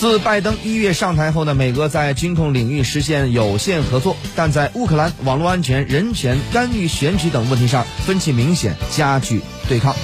自拜登一月上台后呢美俄在军控领域实现有限合作但在乌克兰网络安全人权干预选举等问题上分歧明显加剧对抗。